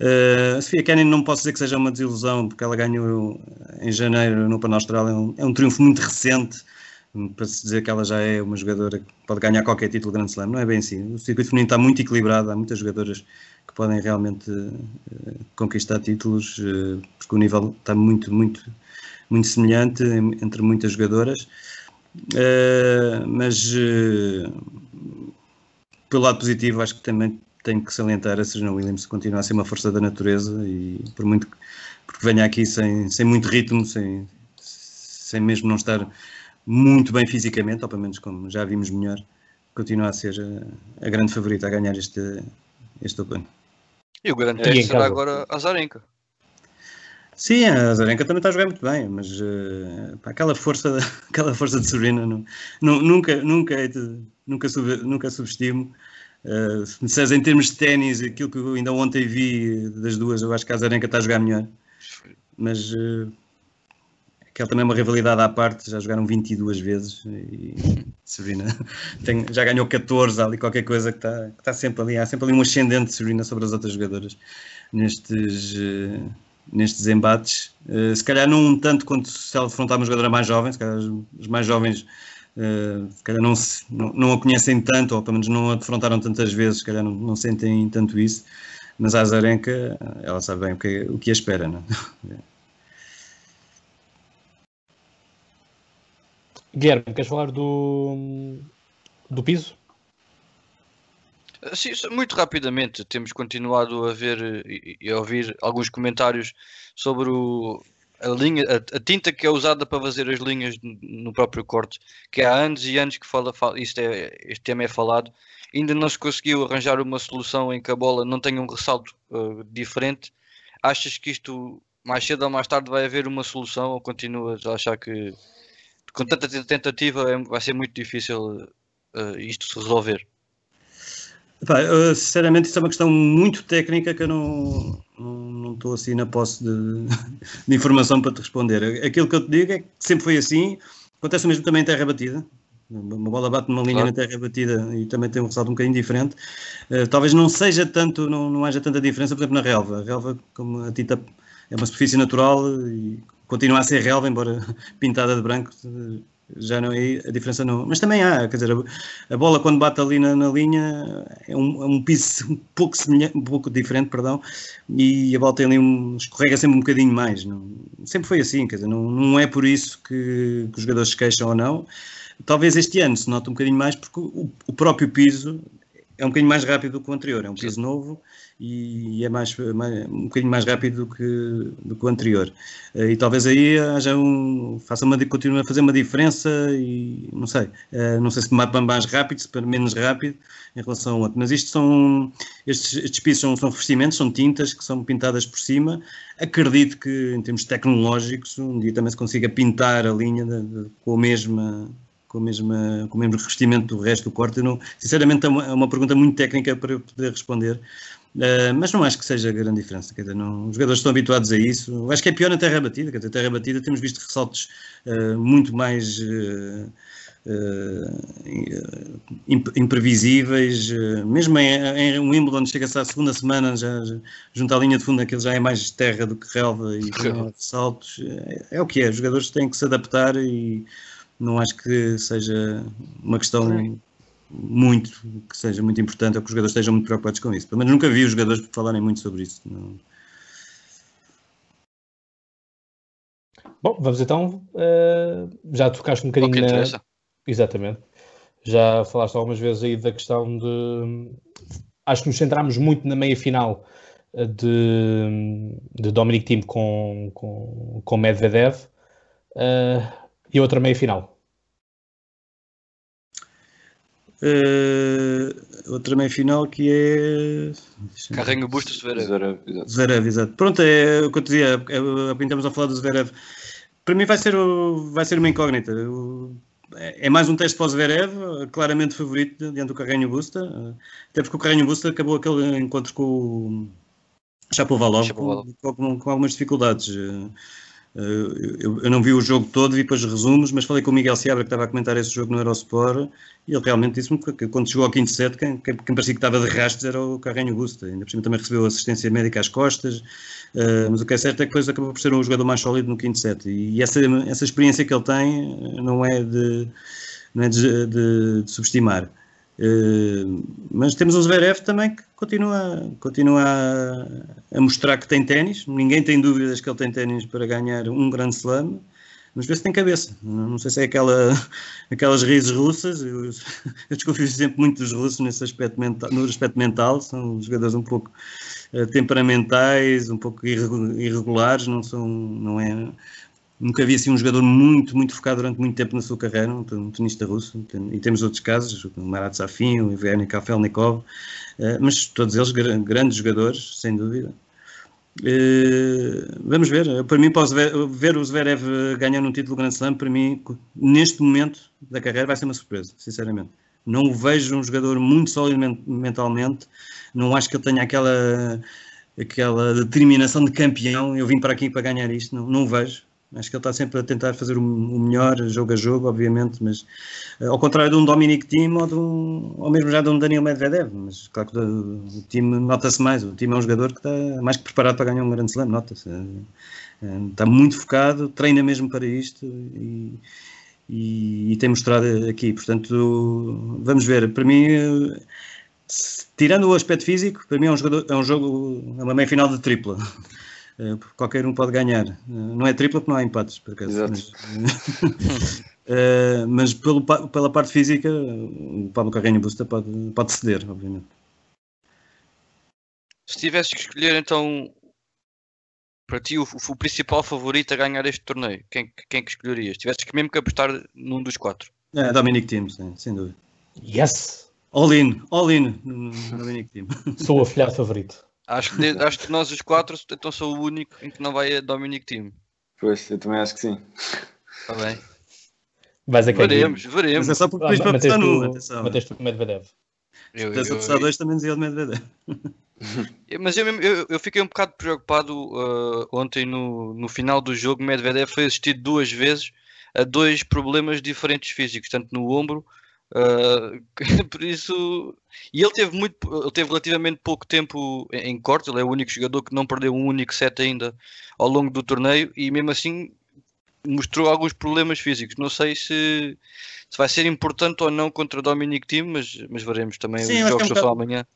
Uh, a Sofia Kenin não posso dizer que seja uma desilusão, porque ela ganhou em janeiro no Open Austrália, é um, é um triunfo muito recente, para se dizer que ela já é uma jogadora que pode ganhar qualquer título Grand Slam, não é bem assim. O circuito feminino está muito equilibrado, há muitas jogadoras que podem realmente uh, conquistar títulos, uh, porque o nível está muito, muito, muito semelhante entre muitas jogadoras. Uh, mas pelo lado positivo, acho que também tenho que salientar a Serena Williams continua a ser uma força da natureza e por muito que porque venha aqui sem, sem muito ritmo, sem, sem mesmo não estar muito bem fisicamente, ou pelo menos como já vimos melhor, continua a ser a, a grande favorita a ganhar este, este Open. E o grande teste será agora a Zarenka. Sim, a Zarenka também está a jogar muito bem, mas uh, pá, aquela, força, aquela força de Serena não, não, nunca, nunca, nunca, sub, nunca subestimo. Uh, se me disseres em termos de ténis, aquilo que eu ainda ontem vi das duas, eu acho que a Zarenka está a jogar melhor. Mas uh, aquela também é uma rivalidade à parte, já jogaram 22 vezes e Serena tem, já ganhou 14 ali, qualquer coisa que está, que está sempre ali, há sempre ali um ascendente de Serena sobre as outras jogadoras nestes. Uh, nestes embates. Uh, se calhar não tanto quanto se ela afrontar uma jogadora mais jovem, se calhar os mais jovens uh, se calhar não, se, não, não, a conhecem tanto, ou pelo menos não a defrontaram tantas vezes, se calhar não, não sentem tanto isso. Mas a Azarenka, ela sabe bem o que, o que a espera, não é? Guilherme, queres falar do, do piso? Sim, muito rapidamente, temos continuado a ver e a ouvir alguns comentários sobre o, a, linha, a, a, tinta que é usada para fazer as linhas no próprio corte, que há anos e anos que fala, fala isto é, este tema é falado, ainda não se conseguiu arranjar uma solução em que a bola não tenha um ressalto uh, diferente. Achas que isto mais cedo ou mais tarde vai haver uma solução ou continuas a achar que com tanta tentativa é, vai ser muito difícil uh, isto se resolver? Epá, sinceramente, isso é uma questão muito técnica que eu não, não, estou assim na posse de, de, informação para te responder. Aquilo que eu te digo é que sempre foi assim, acontece mesmo também em terra batida. Uma bola bate numa linha claro. na terra batida e também tem um ressalto um bocadinho diferente. Uh, talvez não seja tanto, não, não haja tanta diferença, por exemplo, na relva. A relva, como a tinta é uma superfície natural e continua a ser relva, embora pintada de branco, já não é a diferença não. Mas também há, quer dizer, a, bola quando bate ali na, na linha é um, é um, piso um pouco semelhante, um pouco diferente, perdão, e a bola tem ali um, escorrega sempre um bocadinho mais. Não, sempre foi assim, quer dizer, não, não é por isso que, que os jogadores se queixam ou não. Talvez este ano se note um bocadinho mais porque o, o próprio piso é um bocadinho mais rápido do que o anterior, é um piso Sim. novo e é mais, mais, um bocadinho mais rápido do que, do que o anterior. Eh, e talvez aí haja um, faça uma, continue a fazer uma diferença e não sei, eh, não sei se para mais rápido, se para menos rápido em relação ao outro. Mas isto são, estes, estes pisos são, são revestimentos, são tintas que são pintadas por cima. Acredito que em termos tecnológicos um dia também se consiga pintar a linha de, de, com a mesma com, a mesma, com o mesmo revestimento do resto do corte. não, sinceramente, é uma, é uma pergunta muito técnica para eu poder responder, Uh, mas não acho que seja grande diferença. Quer dizer, não, os jogadores estão habituados a isso. Eu acho que é pior na terra batida. Quer dizer, terra batida temos visto ressaltos uh, muito mais uh, imprevisíveis. mesmo em, em Wimbledon, chega-se à segunda semana, já, já, junto à linha de fundo, aquilo já é mais terra do que relva e ressaltos. É, é, o que é. Os jogadores têm que se adaptar e não acho que seja uma questão muito, que seja muito importante ou que os jogadores estejam muito preocupados com isso. Pelo menos nunca vi os jogadores falarem muito sobre isso. Não. Bom, vamos então. Uh, já tocaste um bocadinho na. Exatamente. Já falaste algumas vezes aí da questão de. Acho que nos centrámos muito na meia final eh, de, de Dominic Thiem com, com, com Medvedev uh, e outra meia final. Uh, outra meia final que é. Carrenho Bustos Zverev. Zverev, exato. Pronto, é o que eu te dizia, é, estamos a falar do Zverev. Para mim vai ser, vai ser uma incógnita. É, é mais um teste para o Zverev, claramente favorito diante do Carrenho Busta, até porque o Carrenho Busta acabou aquele encontro com o Chapovalov com, com, com algumas dificuldades. Eh, eu, eu, não vi o jogo todo, vi depois resumos, mas falei com o Miguel Seabra, que estava a comentar esse jogo no Eurosport, e ele realmente disse-me que quando chegou ao quinto set, quem, quem, parecia que estava de rastros era o Carrenho Busta. Ainda por cima também recebeu assistência médica às costas, uh, mas o que é certo é que depois acabou por ser um jogador mais sólido no quinto set. E essa, essa experiência que ele tem não é de, não é de, de, de subestimar. Uh, mas temos o Zverev também que continua, continua a, a, mostrar que tem ténis. Ninguém tem dúvidas que ele tem ténis para ganhar um grande slam. Mas vê se tem cabeça. Não sei se é aquela, aquelas raízes russas. Eu, eu desconfio sempre muito dos russos nesse aspecto mental, no aspecto mental. São jogadores um pouco uh, temperamentais, um pouco irregulares. Não são, não é. Nunca vi assim um jogador muito, muito focado durante muito tempo na sua carreira, um, tenista russo. E temos outros casos, o Marat Safin, o Ivan Kafelnikov, uh, mas todos eles grandes jogadores, sem dúvida. Uh, vamos ver. Para mim, posso ver, ver o Zverev ganhando um título Grand Slam, para mim, neste momento da carreira, vai ser uma surpresa, sinceramente. Não o vejo um jogador muito sólido mentalmente. Não acho que ele tenha aquela, aquela determinação de campeão. Eu vim para aqui para ganhar isto. Não, não o vejo. Acho que ele está sempre a tentar fazer o melhor, jogo a jogo, obviamente, mas eh, ao contrário de um Dominic Thiem ou, um, ou mesmo já de um Daniel Medvedev, mas claro que o, o time nota-se mais, o time é um jogador que está mais que preparado para ganhar um grande slam, nota-se. Eh, eh, está muito focado, treina mesmo para isto e, e, e, tem mostrado aqui, portanto, vamos ver. Para mim, tirando o aspecto físico, para mim é um, jogador, é um jogo, é uma meia final de tripla. Eh, qualquer um pode ganhar. Eh, não é tripla porque não há empates, por acaso. Exato. Mas, uh, mas pelo, pela parte física, o Pablo Carreño Busta pode, pode ceder, obviamente. Se tivesse que escolher então para ti o, o, principal favorito a ganhar este torneio, quem, quem que escolherias? Tivesses que mesmo que apostar num dos quatro. É, Dominic Thiem, sem dúvida. Yes! All in, all in, Dominic Thiem. Sou o afilhado favorito. Acho que, de, acho que nós os quatro então sou o único em que não vai a Dominic Team. Pois, eu também acho que sim. Está bem. Vais a veremos, veremos. Mas é só porque depois ah, para apostar no, atenção. Mateste o Medvedev. Eu, eu, eu, eu, dois também dizia o Medvedev. Mas eu, eu, eu, fiquei um bocado preocupado uh, ontem no, no final do jogo. Medvedev foi assistido duas vezes a dois problemas diferentes físicos, tanto no ombro Uh, por isso, e ele teve muito, ele teve relativamente pouco tempo em corte. Ele é o único jogador que não perdeu um único set ainda ao longo do torneio e mesmo assim mostrou alguns problemas físicos. Não sei se, se vai ser importante ou não contra o Dominic Thiem, mas, mas veremos também Sim, os jogos um bocado... amanhã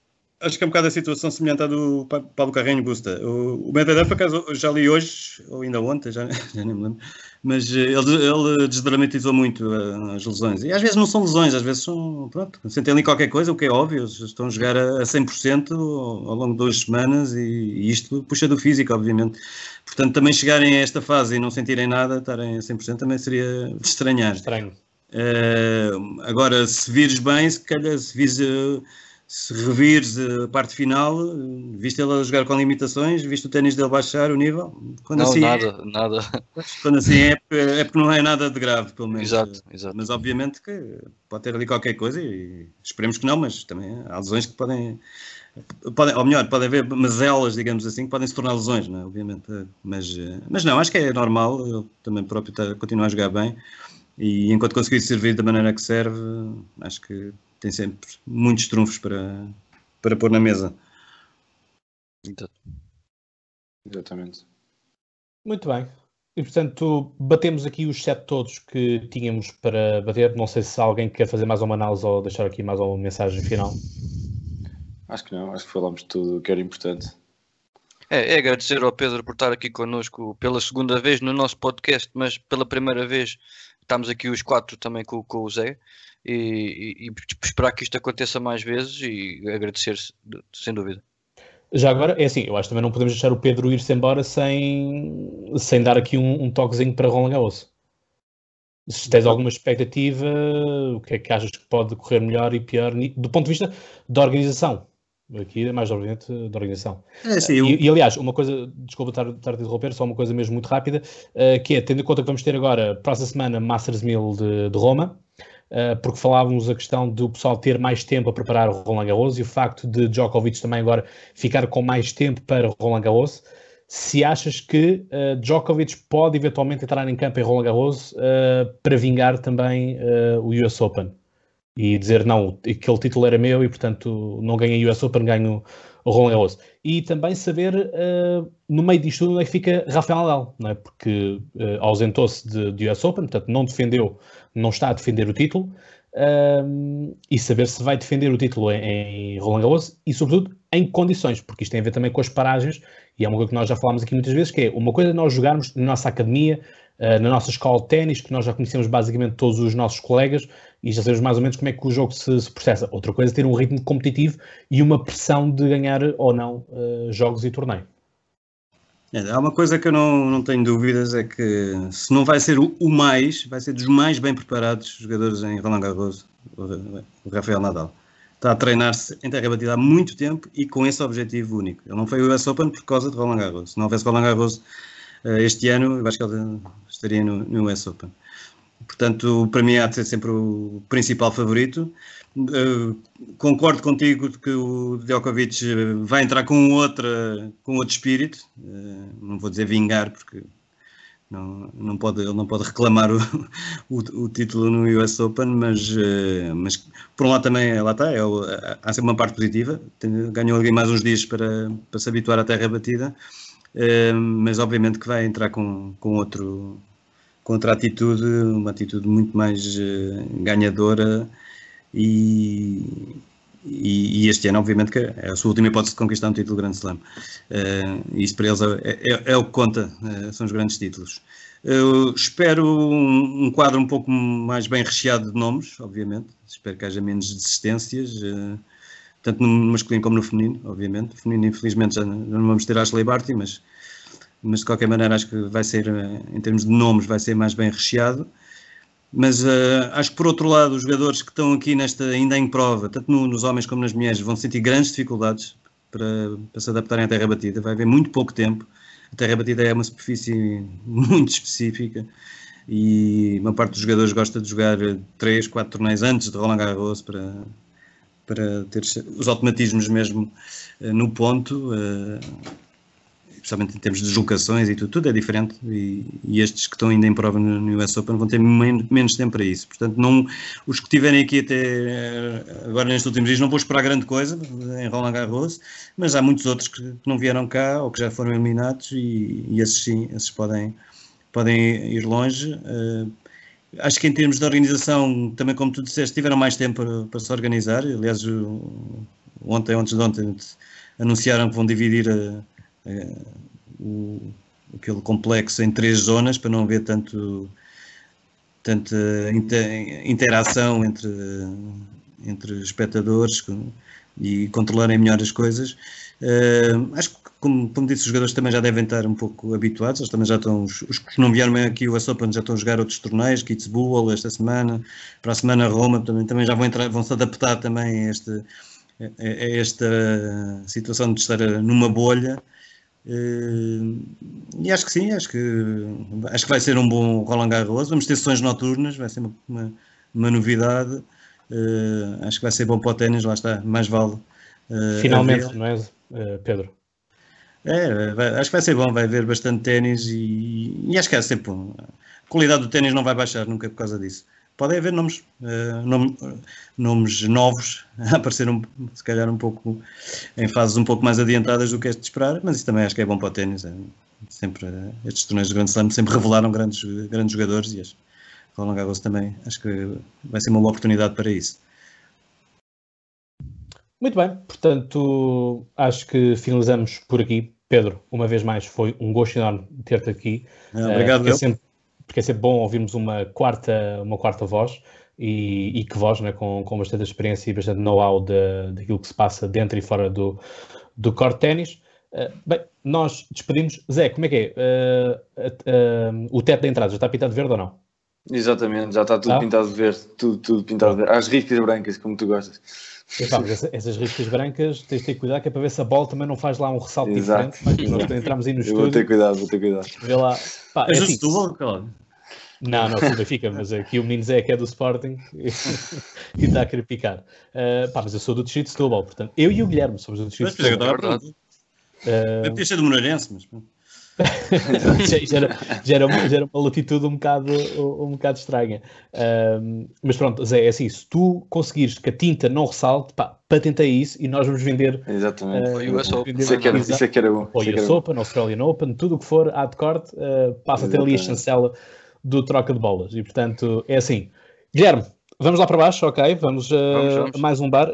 acho que é um bocado a situação semelhante à do Pablo Carreño Busta. O, o Medvedev, por acaso, já li hoje, ou ainda ontem, já, já nem me lembro, mas eh, ele, ele desdramatizou muito eh, as lesões. E às vezes não são lesões, às vezes são, pronto, sentem ali qualquer coisa, o que é óbvio, estão a jogar a, 100% ao longo de duas semanas e, e, isto puxa do físico, obviamente. Portanto, também chegarem a esta fase e não sentirem nada, estarem a 100% também seria de estranhar. Estranho. Uh, agora, se vires bem, se calhar, se vires... Uh, se revires a parte final, viste ele a jogar com limitações, viste o ténis dele baixar o nível? Quando não, assim nada, é, nada. Quando assim é, é porque não é nada de grave, pelo menos. Exato, exato. Mas obviamente que pode ter ali qualquer coisa e esperemos que não, mas também há lesões que podem, podem ou melhor, podem haver mazelas, digamos assim, que podem se tornar lesões, não é? obviamente. Mas, mas não, acho que é normal, ele também próprio está, continua a jogar bem e enquanto conseguir servir da maneira que serve, acho que tem sempre muitos trunfos para, para pôr na mesa. Exatamente. Muito bem. E portanto, batemos aqui os sete todos que tínhamos para bater. Não sei se alguém quer fazer mais uma análise ou deixar aqui mais uma mensagem final. Acho que não, acho que falamos de tudo o que era importante. É, é, agradecer ao Pedro por estar aqui connosco pela segunda vez no nosso podcast, mas pela primeira vez estamos aqui os quatro também com, com o Zé e, e, e, esperar que isto aconteça mais vezes e agradecer sem dúvida. Já agora, é assim, eu acho que também não podemos deixar o Pedro ir-se embora sem, sem dar aqui um, um toquezinho para Roland Garros. Se tens alguma expectativa, o que é que achas que pode correr melhor e pior do ponto de vista da organização? Aqui é mais obviamente da organização. É, sim, eu... e, e, aliás, uma coisa, desculpa estar, estar a interromper, só uma coisa mesmo muito rápida, uh, que é, tendo em conta que vamos ter agora, próxima semana, Masters 1000 de, de Roma, uh, porque falávamos a questão do pessoal ter mais tempo a preparar o Roland Garros e o facto de Djokovic também agora ficar com mais tempo para o Roland Garros, se achas que uh, Djokovic pode eventualmente entrar em campo em Roland Garros para vingar também o US Open? e dizer não, aquele título era meu e portanto não ganhei o US Open, ganho o Roland Garros. E também saber uh, no meio disto tudo onde é que fica Rafael Nadal, não é? porque uh, ausentou-se de, de US Open, portanto não defendeu, não está a defender o título. Uh, e saber se vai defender o título em, em Roland Garros e, sobretudo, em condições, porque isto tem a ver também com as paragens, e é uma coisa que nós já falámos aqui muitas vezes, que é uma coisa é nós jogarmos na nossa academia, uh, na nossa escola de ténis, que nós já conhecemos basicamente todos os nossos colegas e já sabemos mais ou menos como é que o jogo se, se processa. Outra coisa é ter um ritmo competitivo e uma pressão de ganhar ou não uh, jogos e torneio. É, há uma coisa que eu não, não tenho dúvidas, é que se não vai ser o, mais, vai ser dos mais bem preparados jogadores em Roland Garros, o, Rafael Nadal. Está a treinar-se em terra batida há muito tempo e com esse objetivo único. Ele não foi o US Open por causa de Roland Garros. Se não houvesse Roland Garros uh, este ano, eu acho que ele estaria no, no US Open. Portanto, para mim há de ser sempre o principal favorito. Uh, concordo contigo que o Djokovic vai entrar com outra, com outro espírito. Uh, não vou dizer vingar, porque não, não pode, ele não pode reclamar o, o, o título no US Open, mas, uh, mas por um lado também, lá está, é, há sempre uma parte positiva. ganhou alguém mais uns dias para, para se habituar à terra batida, mas obviamente que vai entrar com, com outro contra atitude, uma atitude muito mais ganhadora e, e, e, este ano, obviamente, que é a sua última hipótese de conquistar um título Grande Slam. Uh, isso para eles é, é, é o que conta, uh, são os grandes títulos. Eu espero um, um, quadro um pouco mais bem recheado de nomes, obviamente. Espero que haja menos desistências, uh, tanto no masculino como no feminino, obviamente. No feminino, infelizmente, já não vamos ter Ashley Barty, mas mas de qualquer maneira acho que vai ser, eh, em termos de nomes, vai ser mais bem recheado. Mas uh, acho que por outro lado, os jogadores que estão aqui nesta, ainda em prova, tanto no, nos homens como nas mulheres, vão sentir grandes dificuldades para, para se adaptarem à terra batida. Vai haver muito pouco tempo. A terra batida é uma superfície muito específica e uma parte dos jogadores gosta de jogar 3, 4 torneios antes de Roland Garros para, para ter os automatismos mesmo uh, no ponto. Uh, especialmente em termos de deslocações e tudo, tudo é diferente e, e, estes que estão ainda em prova no, US Open vão ter men menos tempo para isso. Portanto, não, os que estiverem aqui até eh, agora nestes últimos dias não vou esperar grande coisa em Roland Garros, mas há muitos outros que, que não vieram cá ou que já foram eliminados e, e esses sim, esses podem, podem ir longe. Uh, acho que em termos de organização, também como tu disseste, tiveram mais tempo para, para se organizar. Aliás, ontem, antes de ontem, anunciaram que vão dividir é, o, aquele complexo em três zonas para não haver tanto tanta interação entre, entre espectadores e controlarem melhor as coisas. Uh, acho que, como, como disse, os jogadores também já devem estar um pouco habituados, eles também já estão, os, os que não vieram aqui o US Open já estão a jogar outros torneios, Kitzbühel esta semana, para a semana Roma, também, também já vão, entrar, vão se adaptar também a, este, a, a esta situação de estar numa bolha e acho que sim, acho que, acho que vai ser um bom Roland Garros. Vamos ter sessões noturnas, vai ser uma, uma, uma novidade. Uh, acho que vai ser bom para o ténis, lá está, mais vale. Uh, Finalmente, não é, Pedro? É, vai, acho que vai ser bom, vai haver bastante ténis e, e, acho que é sempre bom. A qualidade do ténis não vai baixar nunca por causa disso podem haver nomes, uh, nome, nomes novos a aparecer um, se calhar um pouco em fases um pouco mais adiantadas do que é de esperar, mas isso também acho que é bom para o ténis. É, sempre, uh, estes torneios de Grande Slam sempre revelaram grandes, grandes jogadores e acho, Roland Garros também acho que vai ser uma boa oportunidade para isso. Muito bem, portanto acho que finalizamos por aqui. Pedro, uma vez mais foi um gosto enorme ter-te aqui. Obrigado, uh, é sempre porque é sempre bom ouvirmos uma quarta, uma quarta voz e, e que voz, né, com, com bastante experiência e bastante know-how daquilo que se passa dentro e fora do, do core ténis. Uh, bem, nós despedimos. Zé, como é que é? Uh, uh, o teto da entrada já está pintado verde ou não? Exatamente, já está tudo ah? pintado verde, tudo, tudo pintado verde. As riscas brancas, como tu gostas. Epá, essas, essas riscas brancas tens de ter cuidado que é para ver se a bola também não faz lá um ressalto exato, diferente. Nós entramos aí no Eu estúdio. Vou ter cuidado, vou ter cuidado. Vê lá. Pá, é assim, tu, não, não, tudo fica, mas aqui o menino Zé que é do Sporting e está a querer picar. Uh, pá, mas eu sou do Distrito de Setúbal, portanto, eu e o Guilherme somos do Distrito de Setúbal. Mas, uh... Deve ter sido Moreirense, mas... já, era, já, era, já, era, uma latitude um bocado, um, um bocado estranha. Uh, mas pronto, Zé, é assim: se tu conseguires que a tinta não ressalte, pá, patentei isso e nós vamos vender. Exatamente. Uh, US Open. Isso é que era, isso é que era bom. Ou US Open, Australian Open, tudo o que for, há de corte, uh, passa a ter ali a chancela do troca de bolas. E portanto, é assim. Guilherme, vamos lá para baixo, ok? Vamos, uh, vamos, vamos. a mais um bar.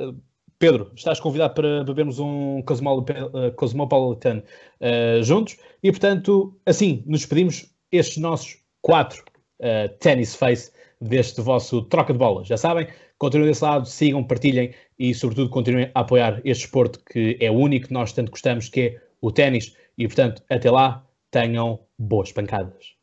Pedro, estás convidado para bebermos um eh, Cosmopolitan uh, juntos e, portanto, assim nos despedimos. Estes nossos 4 uh, Tennis Face deste vosso troca de bolas. Já sabem, continuem desse lado, sigam, partilhem e, sobretudo, continuem a apoiar este esporte que é o único que nós tanto gostamos, que é o ténis. E, portanto, até lá, tenham boas pancadas.